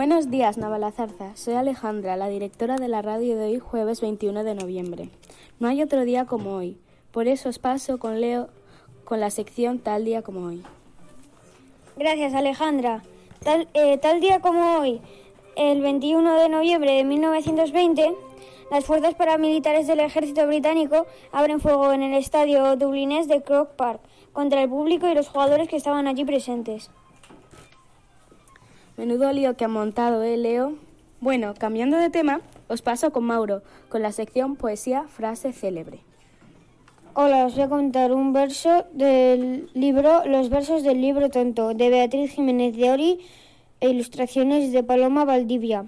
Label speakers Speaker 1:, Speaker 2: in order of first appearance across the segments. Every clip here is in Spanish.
Speaker 1: Buenos días, Navalazarza. Soy Alejandra, la directora de la radio de hoy, jueves 21 de noviembre. No hay otro día como hoy. Por eso os paso con Leo con la sección Tal día como hoy.
Speaker 2: Gracias, Alejandra. Tal, eh, tal día como hoy, el 21 de noviembre de 1920, las fuerzas paramilitares del ejército británico abren fuego en el estadio dublinés de Croke Park contra el público y los jugadores que estaban allí presentes.
Speaker 1: Menudo lío que ha montado, ¿eh, Leo? Bueno, cambiando de tema, os paso con Mauro, con la sección Poesía, frase célebre.
Speaker 2: Hola, os voy a contar un verso del libro, los versos del libro Tonto, de Beatriz Jiménez de Ori e ilustraciones de Paloma Valdivia.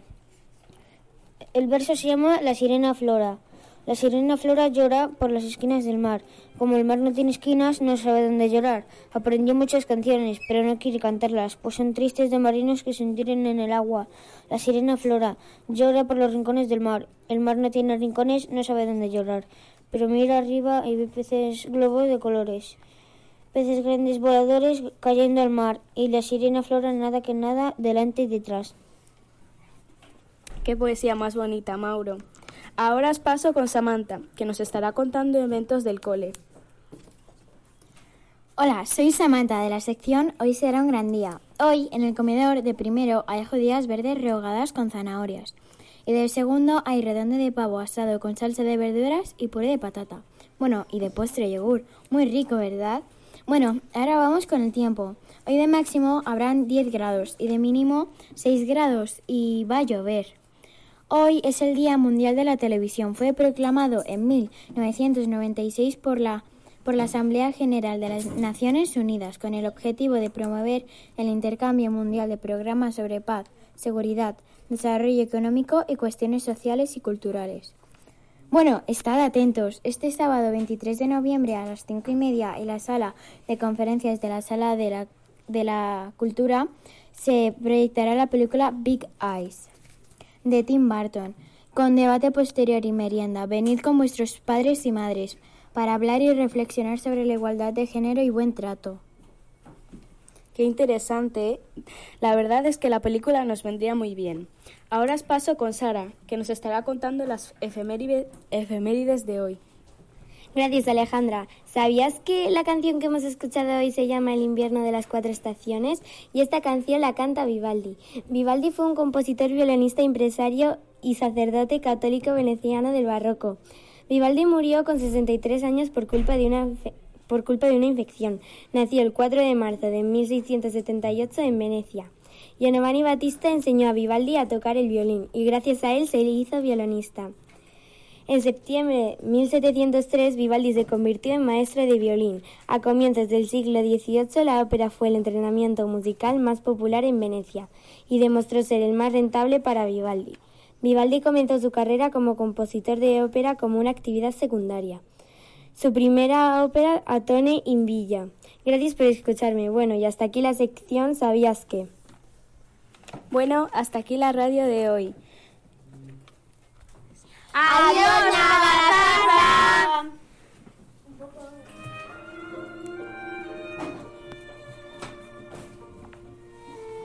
Speaker 2: El verso se llama La sirena Flora. La sirena Flora llora por las esquinas del mar. Como el mar no tiene esquinas, no sabe dónde llorar. Aprendió muchas canciones, pero no quiere cantarlas, pues son tristes de marinos que se hundiren en el agua. La sirena Flora llora por los rincones del mar. El mar no tiene rincones, no sabe dónde llorar. Pero mira arriba y ve peces globos de colores. Peces grandes voladores cayendo al mar. Y la sirena Flora nada que nada delante y detrás.
Speaker 1: Qué poesía más bonita, Mauro. Ahora os paso con Samantha, que nos estará contando eventos del cole.
Speaker 3: Hola, soy Samantha de la sección Hoy será un gran día. Hoy en el comedor de primero hay judías verdes rehogadas con zanahorias. Y del segundo hay redondo de pavo asado con salsa de verduras y puré de patata. Bueno, y de postre yogur. Muy rico, ¿verdad? Bueno, ahora vamos con el tiempo. Hoy de máximo habrán 10 grados y de mínimo 6 grados y va a llover. Hoy es el Día Mundial de la Televisión. Fue proclamado en 1996 por la, por la Asamblea General de las Naciones Unidas con el objetivo de promover el intercambio mundial de programas sobre paz, seguridad, desarrollo económico y cuestiones sociales y culturales. Bueno, estad atentos. Este sábado 23 de noviembre a las cinco y media en la sala de conferencias de la Sala de la, de la Cultura se proyectará la película Big Eyes de Tim Burton, con debate posterior y merienda. Venid con vuestros padres y madres para hablar y reflexionar sobre la igualdad de género y buen trato.
Speaker 1: Qué interesante. La verdad es que la película nos vendría muy bien. Ahora os paso con Sara, que nos estará contando las efemérides de hoy.
Speaker 4: Gracias Alejandra. ¿Sabías que la canción que hemos escuchado hoy se llama El invierno de las cuatro estaciones? Y esta canción la canta Vivaldi. Vivaldi fue un compositor, violinista, empresario y sacerdote católico veneciano del barroco. Vivaldi murió con 63 años por culpa de una por culpa de una infección. Nació el 4 de marzo de 1678 en Venecia. Giovanni Battista enseñó a Vivaldi a tocar el violín y gracias a él se hizo violonista. En septiembre de 1703 Vivaldi se convirtió en maestro de violín. A comienzos del siglo XVIII la ópera fue el entrenamiento musical más popular en Venecia y demostró ser el más rentable para Vivaldi. Vivaldi comenzó su carrera como compositor de ópera como una actividad secundaria. Su primera ópera, Atone in Villa. Gracias por escucharme. Bueno, y hasta aquí la sección ¿Sabías qué?
Speaker 1: Bueno, hasta aquí la radio de hoy.
Speaker 5: Adiós,